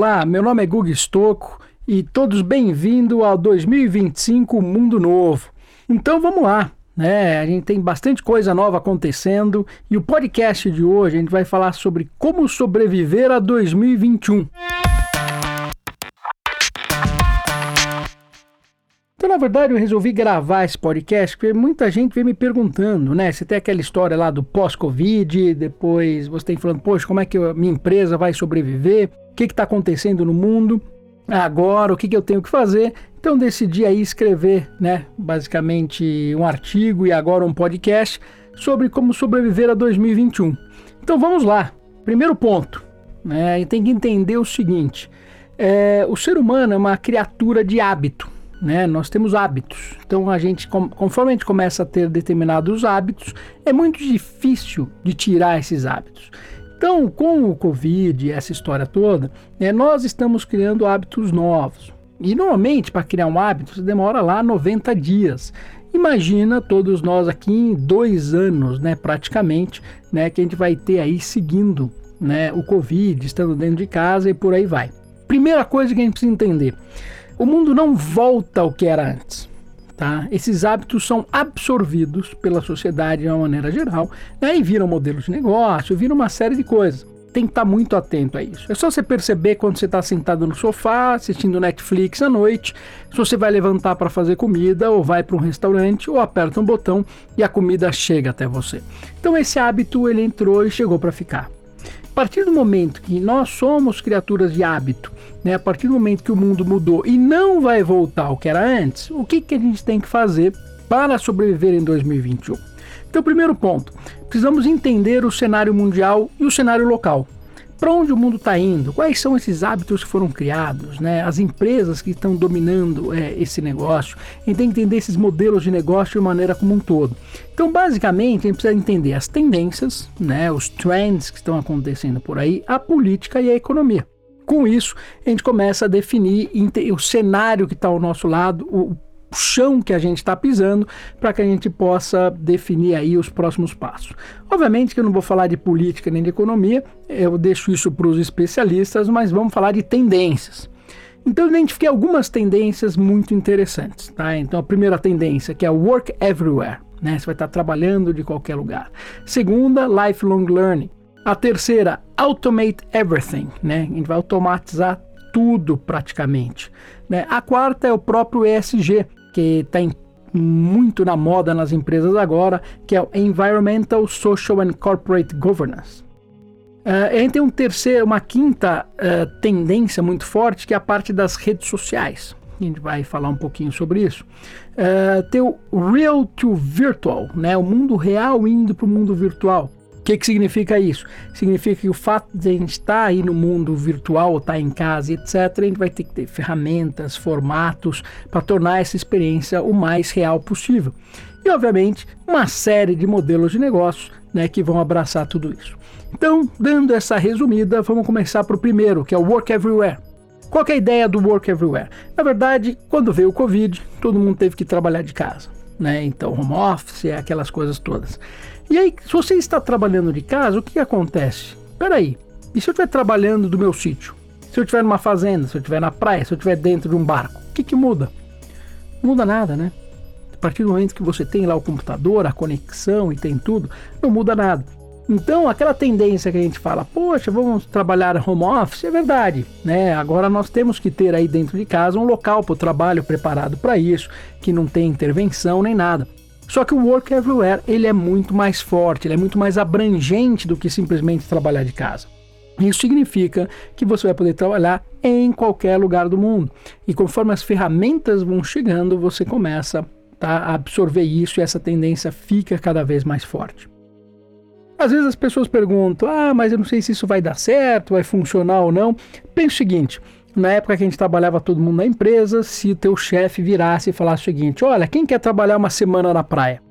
Olá, meu nome é Gugu Stocco e todos bem-vindos ao 2025 Mundo Novo. Então vamos lá, né? A gente tem bastante coisa nova acontecendo e o podcast de hoje a gente vai falar sobre como sobreviver a 2021. Na verdade, eu resolvi gravar esse podcast porque muita gente vem me perguntando, né? Você tem aquela história lá do pós-Covid, depois você tem falando, poxa, como é que a minha empresa vai sobreviver? O que está acontecendo no mundo? Agora, o que, que eu tenho que fazer? Então, decidi aí escrever, né? Basicamente, um artigo e agora um podcast sobre como sobreviver a 2021. Então, vamos lá. Primeiro ponto, né? Tem que entender o seguinte: é, o ser humano é uma criatura de hábito né? Nós temos hábitos. Então a gente, conforme a gente começa a ter determinados hábitos, é muito difícil de tirar esses hábitos. Então, com o Covid essa história toda, né, nós estamos criando hábitos novos. E normalmente, para criar um hábito, você demora lá 90 dias. Imagina todos nós aqui em dois anos, né, praticamente, né, que a gente vai ter aí seguindo né, o Covid, estando dentro de casa e por aí vai. Primeira coisa que a gente precisa entender: o mundo não volta ao que era antes. Tá? Esses hábitos são absorvidos pela sociedade de uma maneira geral né? e viram modelos de negócio, viram uma série de coisas. Tem que estar muito atento a isso. É só você perceber quando você está sentado no sofá, assistindo Netflix à noite, se você vai levantar para fazer comida, ou vai para um restaurante, ou aperta um botão e a comida chega até você. Então esse hábito ele entrou e chegou para ficar. A partir do momento que nós somos criaturas de hábito, né, a partir do momento que o mundo mudou e não vai voltar ao que era antes, o que, que a gente tem que fazer para sobreviver em 2021? Então, primeiro ponto, precisamos entender o cenário mundial e o cenário local para onde o mundo está indo, quais são esses hábitos que foram criados, né? as empresas que estão dominando é, esse negócio. A gente tem que entender esses modelos de negócio de maneira como um todo. Então, basicamente, a gente precisa entender as tendências, né? os trends que estão acontecendo por aí, a política e a economia. Com isso, a gente começa a definir o cenário que está ao nosso lado, o chão que a gente está pisando para que a gente possa definir aí os próximos passos. Obviamente que eu não vou falar de política nem de economia, eu deixo isso para os especialistas, mas vamos falar de tendências. Então eu identifiquei algumas tendências muito interessantes, tá? Então a primeira tendência que é work everywhere, né? Você vai estar trabalhando de qualquer lugar. Segunda, lifelong learning. A terceira, automate everything, né? A gente vai automatizar tudo praticamente. Né? A quarta é o próprio ESG, que está muito na moda nas empresas agora, que é o Environmental, Social and Corporate Governance. Uh, gente tem um terceiro, uma quinta uh, tendência muito forte, que é a parte das redes sociais. A gente vai falar um pouquinho sobre isso. Uh, tem o Real to Virtual, né? o mundo real indo para o mundo virtual. O que, que significa isso? Significa que o fato de a gente estar aí no mundo virtual, estar em casa, etc., a gente vai ter que ter ferramentas, formatos para tornar essa experiência o mais real possível. E, obviamente, uma série de modelos de negócios né, que vão abraçar tudo isso. Então, dando essa resumida, vamos começar para o primeiro, que é o Work Everywhere. Qual é a ideia do Work Everywhere? Na verdade, quando veio o Covid, todo mundo teve que trabalhar de casa. Né? Então, home office, aquelas coisas todas. E aí, se você está trabalhando de casa, o que acontece? Peraí, e se eu estiver trabalhando do meu sítio? Se eu estiver numa fazenda, se eu estiver na praia, se eu estiver dentro de um barco, o que, que muda? Muda nada, né? A partir do momento que você tem lá o computador, a conexão e tem tudo, não muda nada. Então, aquela tendência que a gente fala, poxa, vamos trabalhar home office, é verdade, né? Agora nós temos que ter aí dentro de casa um local para o trabalho preparado para isso, que não tem intervenção nem nada. Só que o Work Everywhere ele é muito mais forte, ele é muito mais abrangente do que simplesmente trabalhar de casa. Isso significa que você vai poder trabalhar em qualquer lugar do mundo. E conforme as ferramentas vão chegando, você começa tá, a absorver isso e essa tendência fica cada vez mais forte. Às vezes as pessoas perguntam: ah, mas eu não sei se isso vai dar certo, vai funcionar ou não. Pense o seguinte: na época que a gente trabalhava todo mundo na empresa, se teu chefe virasse e falasse o seguinte: olha, quem quer trabalhar uma semana na praia?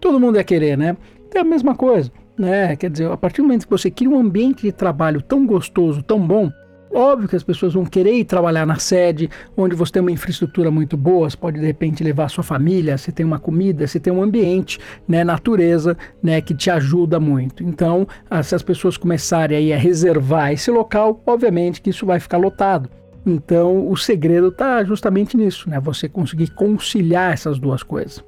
Todo mundo ia querer, né? É a mesma coisa, né? Quer dizer, a partir do momento que você cria um ambiente de trabalho tão gostoso, tão bom, Óbvio que as pessoas vão querer ir trabalhar na sede, onde você tem uma infraestrutura muito boa, você pode de repente levar sua família, você tem uma comida, você tem um ambiente, né, natureza, né, que te ajuda muito. Então, se as pessoas começarem aí a reservar esse local, obviamente que isso vai ficar lotado. Então, o segredo está justamente nisso, né? Você conseguir conciliar essas duas coisas.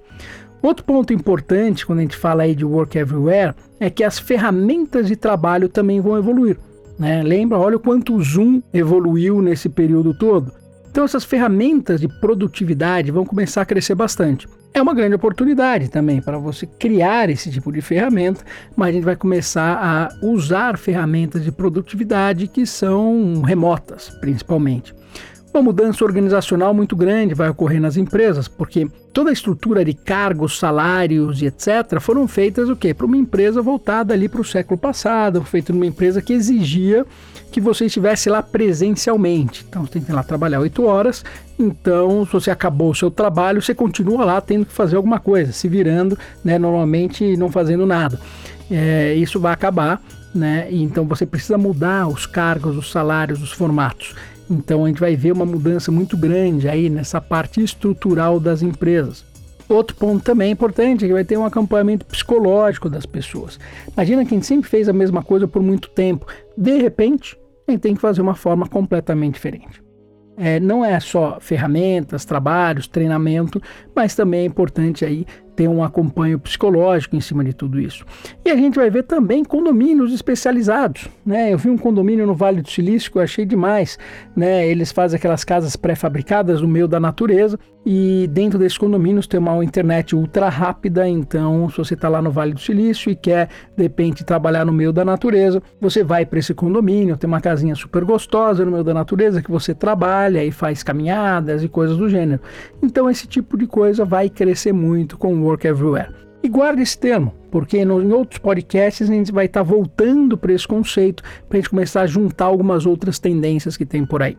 Outro ponto importante quando a gente fala aí de work everywhere é que as ferramentas de trabalho também vão evoluir. Né? Lembra, olha o quanto o Zoom evoluiu nesse período todo. Então essas ferramentas de produtividade vão começar a crescer bastante. É uma grande oportunidade também para você criar esse tipo de ferramenta, mas a gente vai começar a usar ferramentas de produtividade que são remotas, principalmente. Uma mudança organizacional muito grande vai ocorrer nas empresas, porque toda a estrutura de cargos, salários e etc. foram feitas o quê? Para uma empresa voltada ali para o século passado, feita numa empresa que exigia que você estivesse lá presencialmente. Então você tem que ir lá trabalhar oito horas. Então, se você acabou o seu trabalho, você continua lá tendo que fazer alguma coisa, se virando, né, normalmente não fazendo nada. É, isso vai acabar, né? Então você precisa mudar os cargos, os salários, os formatos. Então a gente vai ver uma mudança muito grande aí nessa parte estrutural das empresas. Outro ponto também importante é que vai ter um acompanhamento psicológico das pessoas. Imagina que a gente sempre fez a mesma coisa por muito tempo. De repente, a gente tem que fazer uma forma completamente diferente. É, não é só ferramentas, trabalhos, treinamento, mas também é importante aí ter um acompanho psicológico em cima de tudo isso. E a gente vai ver também condomínios especializados, né? Eu vi um condomínio no Vale do Silício que eu achei demais, né? Eles fazem aquelas casas pré-fabricadas no meio da natureza e dentro desses condomínios tem uma internet ultra rápida, então se você está lá no Vale do Silício e quer de repente trabalhar no meio da natureza, você vai para esse condomínio, tem uma casinha super gostosa no meio da natureza que você trabalha e faz caminhadas e coisas do gênero. Então esse tipo de coisa vai crescer muito com o Work Everywhere. E guarde esse termo, porque em outros podcasts a gente vai estar tá voltando para esse conceito, para a gente começar a juntar algumas outras tendências que tem por aí.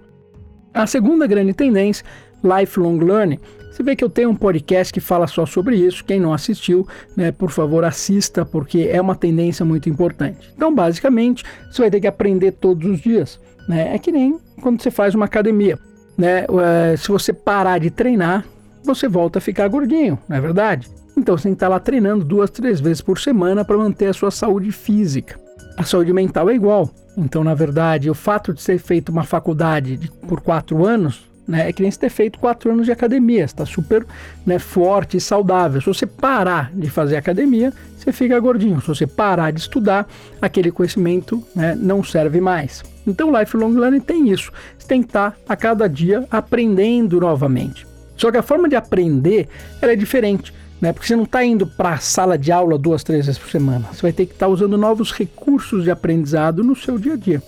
A segunda grande tendência, lifelong learning. Você vê que eu tenho um podcast que fala só sobre isso. Quem não assistiu, né, por favor, assista, porque é uma tendência muito importante. Então, basicamente, você vai ter que aprender todos os dias. Né? É que nem quando você faz uma academia. Né? Eh, se você parar de treinar, você volta a ficar gordinho, não é verdade? Então você tem que estar lá treinando duas, três vezes por semana para manter a sua saúde física. A saúde mental é igual. Então, na verdade, o fato de ser feito uma faculdade de, por quatro anos né, é que nem se ter feito quatro anos de academia. está super né, forte e saudável. Se você parar de fazer academia, você fica gordinho. Se você parar de estudar, aquele conhecimento né, não serve mais. Então, o Lifelong Learning tem isso. Você tem que estar a cada dia aprendendo novamente. Só que a forma de aprender é diferente. Né? Porque você não está indo para a sala de aula duas, três vezes por semana. Você vai ter que estar tá usando novos recursos de aprendizado no seu dia a dia.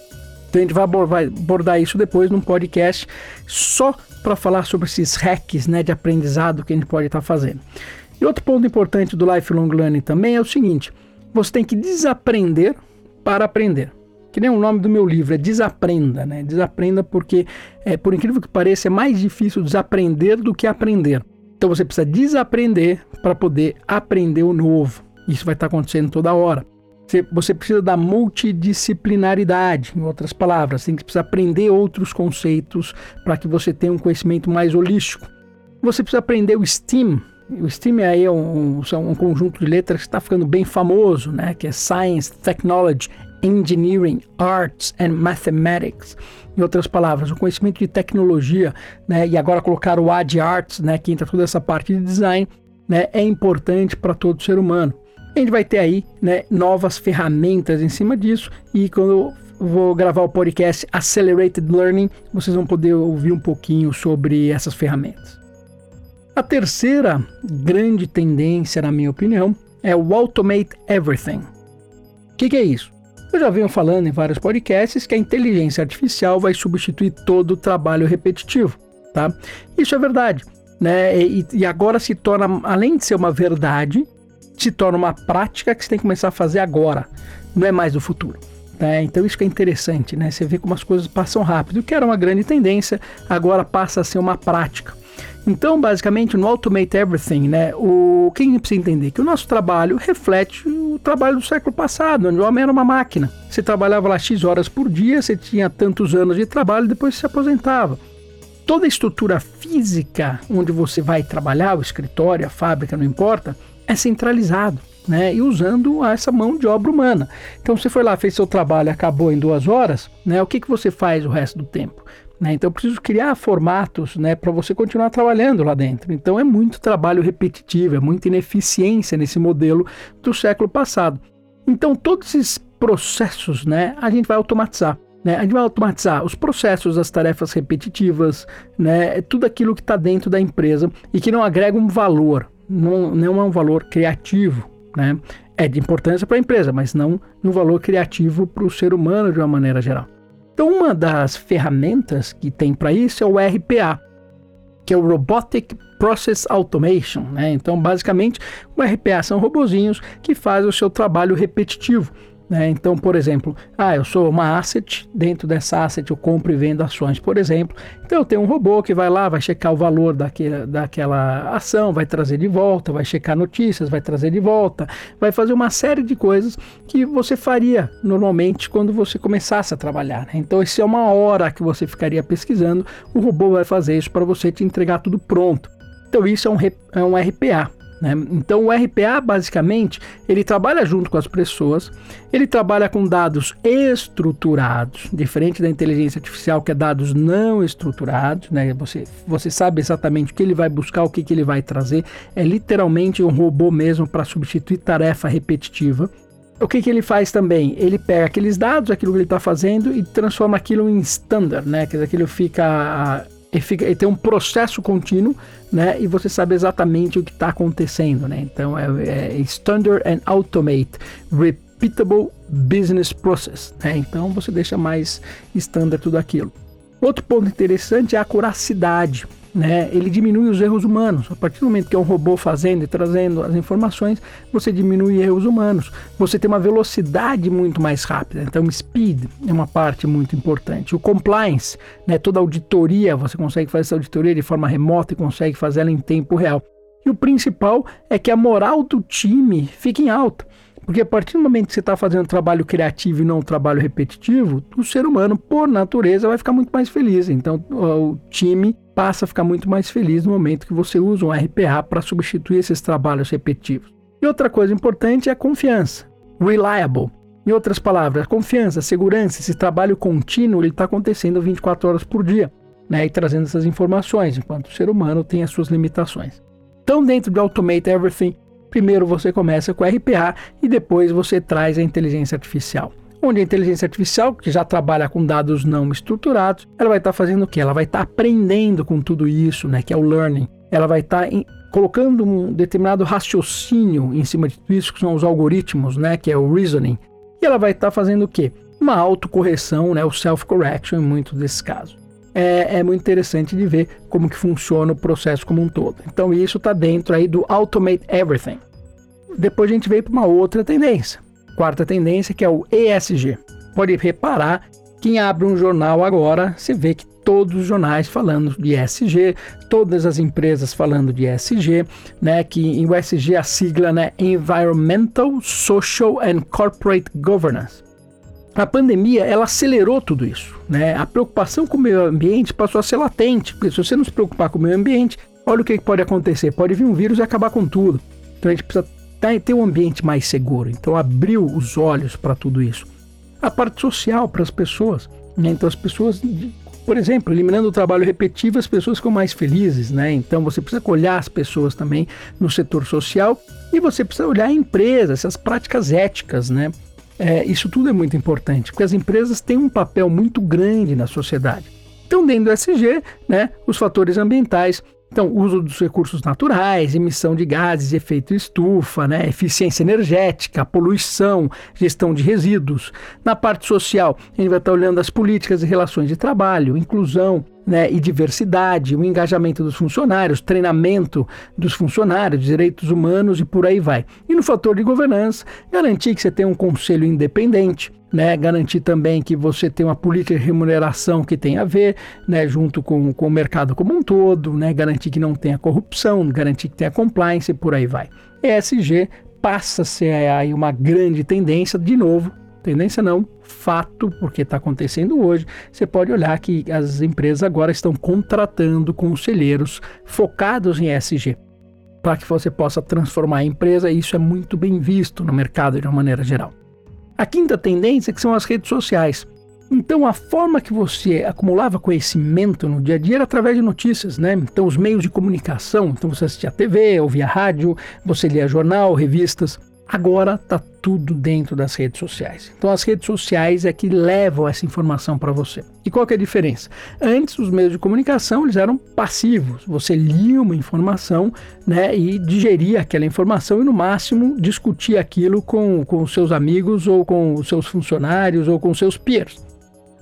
Então a gente vai abordar isso depois num podcast só para falar sobre esses hacks né, de aprendizado que a gente pode estar tá fazendo. E outro ponto importante do lifelong learning também é o seguinte: você tem que desaprender para aprender. Que nem o nome do meu livro, é Desaprenda, né? Desaprenda porque, é, por incrível que pareça, é mais difícil desaprender do que aprender. Então você precisa desaprender para poder aprender o novo. Isso vai estar acontecendo toda hora. Você, precisa da multidisciplinaridade, em outras palavras, você precisa aprender outros conceitos para que você tenha um conhecimento mais holístico. Você precisa aprender o STEAM, o STEAM aí é um, um, conjunto de letras que está ficando bem famoso, né? que é Science, Technology Engineering, Arts and Mathematics. Em outras palavras, o conhecimento de tecnologia, né, e agora colocar o A de Arts, né, que entra toda essa parte de design, né, é importante para todo ser humano. A gente vai ter aí né, novas ferramentas em cima disso e quando eu vou gravar o podcast Accelerated Learning, vocês vão poder ouvir um pouquinho sobre essas ferramentas. A terceira grande tendência, na minha opinião, é o Automate Everything. O que, que é isso? Eu já venho falando em vários podcasts que a inteligência artificial vai substituir todo o trabalho repetitivo, tá? Isso é verdade, né? E, e agora se torna, além de ser uma verdade, se torna uma prática que você tem que começar a fazer agora, não é mais do futuro. Né? Então isso que é interessante, né? Você vê como as coisas passam rápido, que era uma grande tendência, agora passa a ser uma prática. Então, basicamente, no Automate Everything, né, o que a gente precisa entender? Que o nosso trabalho reflete o trabalho do século passado, onde o homem era uma máquina. Você trabalhava lá X horas por dia, você tinha tantos anos de trabalho, depois se aposentava. Toda a estrutura física onde você vai trabalhar, o escritório, a fábrica, não importa, é centralizado. Né, e usando essa mão de obra humana. Então você foi lá, fez seu trabalho, acabou em duas horas, né, o que, que você faz o resto do tempo? Né? Então eu preciso criar formatos né, para você continuar trabalhando lá dentro. Então é muito trabalho repetitivo, é muita ineficiência nesse modelo do século passado. Então todos esses processos né, a gente vai automatizar. Né? A gente vai automatizar os processos, as tarefas repetitivas, né? tudo aquilo que está dentro da empresa e que não agrega um valor, não, não é um valor criativo. Né? É de importância para a empresa, mas não um valor criativo para o ser humano de uma maneira geral. Então, uma das ferramentas que tem para isso é o RPA, que é o Robotic Process Automation. Né? Então, basicamente, o RPA são robozinhos que fazem o seu trabalho repetitivo. Né? Então, por exemplo, ah, eu sou uma asset, dentro dessa asset eu compro e vendo ações, por exemplo. Então eu tenho um robô que vai lá, vai checar o valor daquele, daquela ação, vai trazer de volta, vai checar notícias, vai trazer de volta, vai fazer uma série de coisas que você faria normalmente quando você começasse a trabalhar. Né? Então, se é uma hora que você ficaria pesquisando, o robô vai fazer isso para você te entregar tudo pronto. Então, isso é um, é um RPA. Né? Então o RPA basicamente ele trabalha junto com as pessoas, ele trabalha com dados estruturados, diferente da inteligência artificial que é dados não estruturados. Né? Você, você sabe exatamente o que ele vai buscar, o que, que ele vai trazer. É literalmente um robô mesmo para substituir tarefa repetitiva. O que, que ele faz também? Ele pega aqueles dados, aquilo que ele está fazendo e transforma aquilo em standard, né? Dizer, aquilo fica ele, fica, ele tem um processo contínuo, né? E você sabe exatamente o que está acontecendo, né? Então é, é, Standard and Automate Repeatable Business Process, né? Então você deixa mais standard tudo aquilo. Outro ponto interessante é a curacidade né, ele diminui os erros humanos. A partir do momento que é um robô fazendo e trazendo as informações, você diminui erros humanos. Você tem uma velocidade muito mais rápida. Então, speed é uma parte muito importante. O compliance, né, toda auditoria, você consegue fazer essa auditoria de forma remota e consegue fazer ela em tempo real. E o principal é que a moral do time fica em alta. Porque a partir do momento que você está fazendo um trabalho criativo e não um trabalho repetitivo, o ser humano, por natureza, vai ficar muito mais feliz. Então, o time passa a ficar muito mais feliz no momento que você usa um RPA para substituir esses trabalhos repetitivos. E outra coisa importante é a confiança. Reliable. Em outras palavras, confiança, segurança, esse trabalho contínuo está acontecendo 24 horas por dia, né, e trazendo essas informações, enquanto o ser humano tem as suas limitações. Então, dentro de Automate Everything, Primeiro você começa com RPA e depois você traz a inteligência artificial. Onde a inteligência artificial, que já trabalha com dados não estruturados, ela vai estar tá fazendo o que? Ela vai estar tá aprendendo com tudo isso, né, que é o learning. Ela vai estar tá colocando um determinado raciocínio em cima de tudo isso, que são os algoritmos, né, que é o reasoning. E ela vai estar tá fazendo o quê? Uma autocorreção, né, o self-correction em muitos desses casos é, é, muito interessante de ver como que funciona o processo como um todo. Então isso está dentro aí do Automate Everything. Depois a gente veio para uma outra tendência. Quarta tendência que é o ESG. Pode reparar, quem abre um jornal agora, você vê que todos os jornais falando de ESG, todas as empresas falando de ESG, né, que em ESG a sigla né, Environmental, Social and Corporate Governance. A pandemia ela acelerou tudo isso, né? A preocupação com o meio ambiente passou a ser latente, porque se você não se preocupar com o meio ambiente, olha o que pode acontecer, pode vir um vírus e acabar com tudo. Então a gente precisa ter um ambiente mais seguro. Então abriu os olhos para tudo isso. A parte social para as pessoas, né? Então as pessoas por exemplo, eliminando o trabalho repetitivo, as pessoas ficam mais felizes, né? Então você precisa olhar as pessoas também no setor social e você precisa olhar a empresa, essas práticas éticas, né? É, isso tudo é muito importante, porque as empresas têm um papel muito grande na sociedade. Então, dentro do SG, né, os fatores ambientais então, uso dos recursos naturais, emissão de gases, efeito estufa, né, eficiência energética, poluição, gestão de resíduos. Na parte social, a gente vai estar olhando as políticas e relações de trabalho, inclusão, né, e diversidade, o engajamento dos funcionários, treinamento dos funcionários, direitos humanos e por aí vai. E no fator de governança, garantir que você tenha um conselho independente, né, garantir também que você tem uma política de remuneração que tem a ver, né, junto com, com o mercado como um todo, né, garantir que não tenha corrupção, garantir que tenha compliance e por aí vai. ESG passa a ser aí uma grande tendência, de novo, tendência não, fato, porque está acontecendo hoje. Você pode olhar que as empresas agora estão contratando conselheiros focados em ESG para que você possa transformar a empresa, e isso é muito bem visto no mercado de uma maneira geral. A quinta tendência é que são as redes sociais. Então, a forma que você acumulava conhecimento no dia a dia era através de notícias, né? Então, os meios de comunicação, então você assistia TV, ouvia rádio, você lia jornal, revistas. Agora está tudo dentro das redes sociais. Então as redes sociais é que levam essa informação para você. E qual que é a diferença? Antes os meios de comunicação eles eram passivos. Você lia uma informação, né, e digeria aquela informação e no máximo discutia aquilo com com os seus amigos ou com os seus funcionários ou com os seus peers.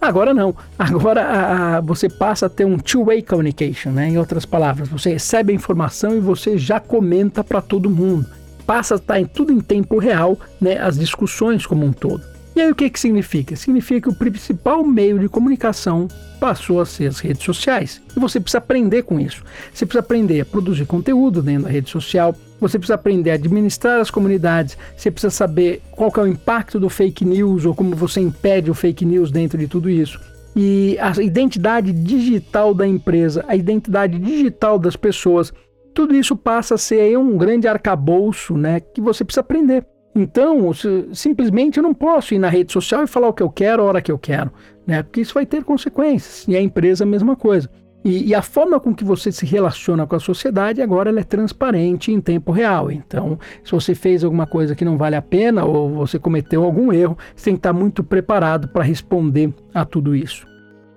Agora não. Agora a, a, você passa a ter um two-way communication, né? Em outras palavras, você recebe a informação e você já comenta para todo mundo passa a estar em tudo em tempo real, né, as discussões como um todo. E aí o que, que significa? Significa que o principal meio de comunicação passou a ser as redes sociais. E você precisa aprender com isso. Você precisa aprender a produzir conteúdo dentro da rede social, você precisa aprender a administrar as comunidades, você precisa saber qual é o impacto do fake news ou como você impede o fake news dentro de tudo isso. E a identidade digital da empresa, a identidade digital das pessoas tudo isso passa a ser um grande arcabouço né, que você precisa aprender. Então, simplesmente eu não posso ir na rede social e falar o que eu quero, a hora que eu quero, né? Porque isso vai ter consequências. E a empresa a mesma coisa. E, e, a forma com que você se relaciona com a sociedade agora é transparente em tempo real. Então, se você fez alguma coisa que não vale a pena ou você cometeu algum erro, você tem que estar muito preparado para responder a tudo isso.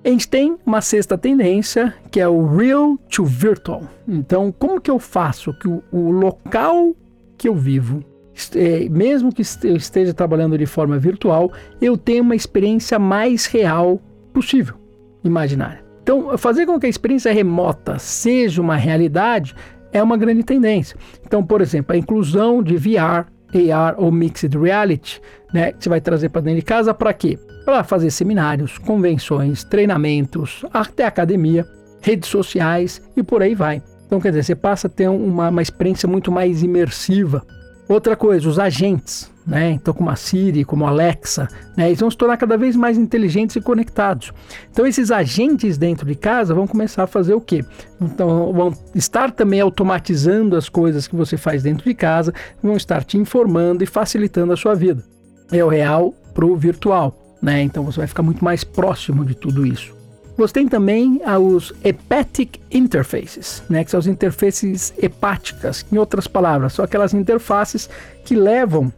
A gente tem uma sexta tendência que é o real to virtual. Então, como que eu faço que o, o local que eu vivo, mesmo que eu esteja trabalhando de forma virtual, eu tenha uma experiência mais real possível, imaginária. Então, fazer com que a experiência remota seja uma realidade é uma grande tendência. Então, por exemplo, a inclusão de VR, AR ou Mixed Reality, né, que você vai trazer para dentro de casa para quê? para fazer seminários, convenções, treinamentos, até academia, redes sociais e por aí vai. Então, quer dizer, você passa a ter uma, uma experiência muito mais imersiva. Outra coisa, os agentes, né? Então, como a Siri, como a Alexa, né? Eles vão se tornar cada vez mais inteligentes e conectados. Então, esses agentes dentro de casa vão começar a fazer o quê? Então, vão estar também automatizando as coisas que você faz dentro de casa, vão estar te informando e facilitando a sua vida. É o real para o virtual né? Então você vai ficar muito mais próximo de tudo isso. Você tem também os hepatic interfaces, né, que são as interfaces hepáticas. Em outras palavras, são aquelas interfaces que levam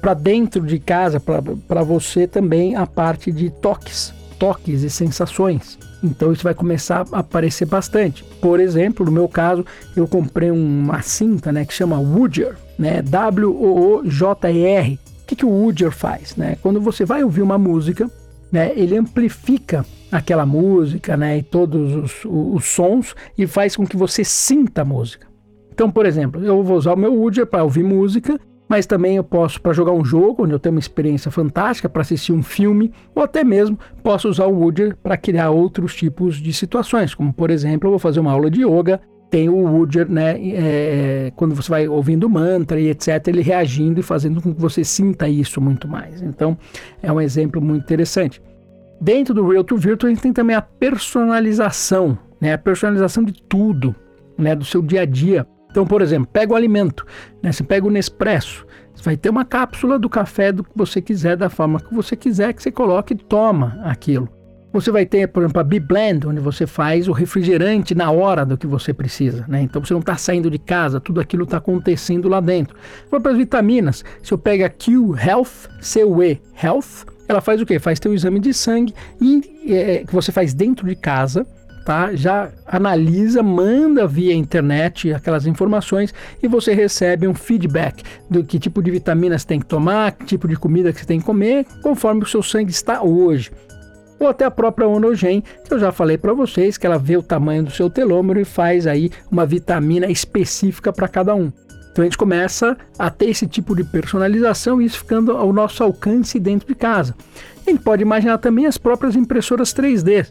para dentro de casa, para você também, a parte de toques, toques e sensações. Então isso vai começar a aparecer bastante. Por exemplo, no meu caso, eu comprei uma cinta né, que chama Woodger, né, W-O-O-J-R, que, que o Woodger faz? Né? Quando você vai ouvir uma música, né, ele amplifica aquela música né, e todos os, os, sons e faz com que você sinta a música. Então, por exemplo, eu vou usar o meu Woodger para ouvir música, mas também eu posso para jogar um jogo, onde eu tenho uma experiência fantástica, para assistir um filme, ou até mesmo posso usar o Woodger para criar outros tipos de situações, como por exemplo, eu vou fazer uma aula de yoga tem o Woodger, né? É, quando você vai ouvindo mantra e etc., ele reagindo e fazendo com que você sinta isso muito mais. Então, é um exemplo muito interessante. Dentro do Real to Virtual, a gente tem também a personalização, né? A personalização de tudo, né? Do seu dia a dia. Então, por exemplo, pega o alimento, né? Você pega o Nespresso, você vai ter uma cápsula do café do que você quiser, da forma que você quiser, que você coloque e toma aquilo. Você vai ter, por exemplo, a B-Blend, onde você faz o refrigerante na hora do que você precisa. Né? Então você não está saindo de casa, tudo aquilo está acontecendo lá dentro. Para as vitaminas, se eu pego a Q Health, C-U-E Health, ela faz o quê? Faz teu exame de sangue e, é, que você faz dentro de casa, tá? Já analisa, manda via internet aquelas informações e você recebe um feedback do que tipo de vitaminas tem que tomar, que tipo de comida que você tem que comer, conforme o seu sangue está hoje ou até a própria Onogen, que eu já falei para vocês que ela vê o tamanho do seu telômero e faz aí uma vitamina específica para cada um. Então a gente começa a ter esse tipo de personalização e isso ficando ao nosso alcance dentro de casa. A gente pode imaginar também as próprias impressoras 3D.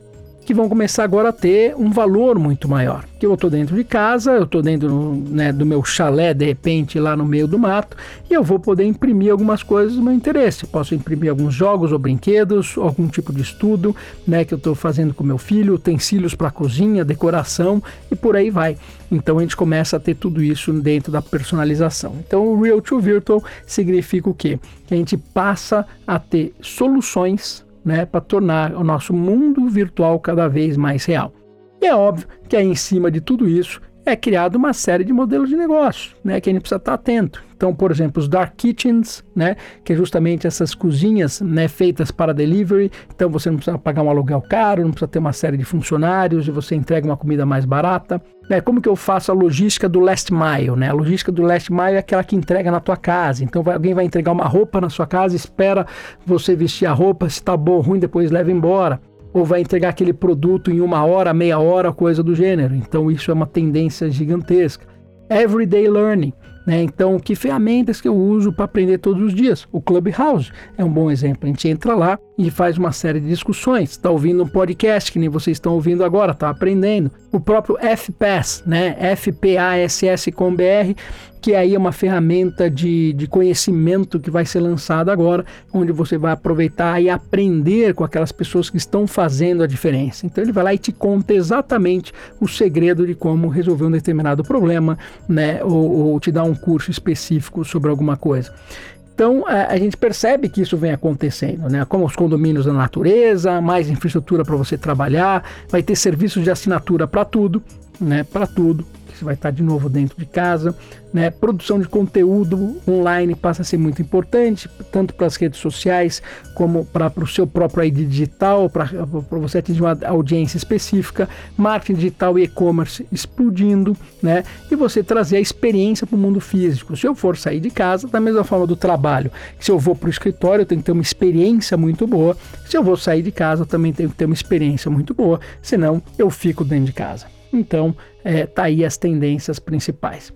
Que vão começar agora a ter um valor muito maior. Que eu estou dentro de casa, eu estou dentro né, do meu chalé, de repente, lá no meio do mato, e eu vou poder imprimir algumas coisas do meu interesse. Posso imprimir alguns jogos ou brinquedos, algum tipo de estudo né, que eu estou fazendo com meu filho, utensílios para cozinha, decoração e por aí vai. Então a gente começa a ter tudo isso dentro da personalização. Então o Real to Virtual significa o quê? Que a gente passa a ter soluções né, para tornar o nosso mundo virtual cada vez mais real. E é óbvio que aí em cima de tudo isso é criado uma série de modelos de negócio, né, que a gente precisa estar atento. Então, por exemplo, os dark kitchens, né, que é justamente essas cozinhas, né, feitas para delivery. Então, você não precisa pagar um aluguel caro, não precisa ter uma série de funcionários e você entrega uma comida mais barata. Né, como que eu faço a logística do last mile, né? A logística do last mile é aquela que entrega na tua casa. Então, vai, alguém vai entregar uma roupa na sua casa, espera você vestir a roupa, se está bom ou ruim, depois leva embora ou vai entregar aquele produto em uma hora, meia hora, coisa do gênero. Então isso é uma tendência gigantesca. Everyday learning. Né? Então, que ferramentas que eu uso para aprender todos os dias? O Clubhouse é um bom exemplo. A gente entra lá e faz uma série de discussões. Está ouvindo um podcast que nem vocês estão ouvindo agora, está aprendendo. O próprio FPAS, né? FPASS com BR, que aí é uma ferramenta de, de conhecimento que vai ser lançada agora, onde você vai aproveitar e aprender com aquelas pessoas que estão fazendo a diferença. Então ele vai lá e te conta exatamente o segredo de como resolver um determinado problema, né? Ou, ou te dar um curso específico sobre alguma coisa. Então a, gente percebe que isso vem acontecendo, né? Como os condomínios da natureza, mais infraestrutura para você trabalhar, vai ter serviços de assinatura para tudo, né? Para tudo você vai estar de novo dentro de casa. Né? Produção de conteúdo online passa a ser muito importante, tanto para as redes sociais como para o seu próprio ID digital, para você atingir uma audiência específica, marketing digital e e-commerce explodindo, né? E você trazer a experiência para o mundo físico. Se eu for sair de casa, da mesma forma do trabalho, se eu vou para o escritório, eu tenho que ter uma experiência muito boa. Se eu vou sair de casa, eu também tenho que ter uma experiência muito boa, senão eu fico dentro de casa. Então, é, tá aí as tendências principais.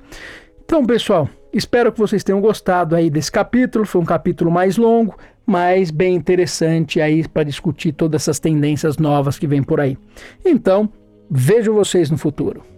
Então, pessoal, espero que vocês tenham gostado aí desse capítulo. Foi um capítulo mais longo, mas bem interessante aí para discutir todas essas tendências novas que vem por aí. Então, vejo vocês no futuro.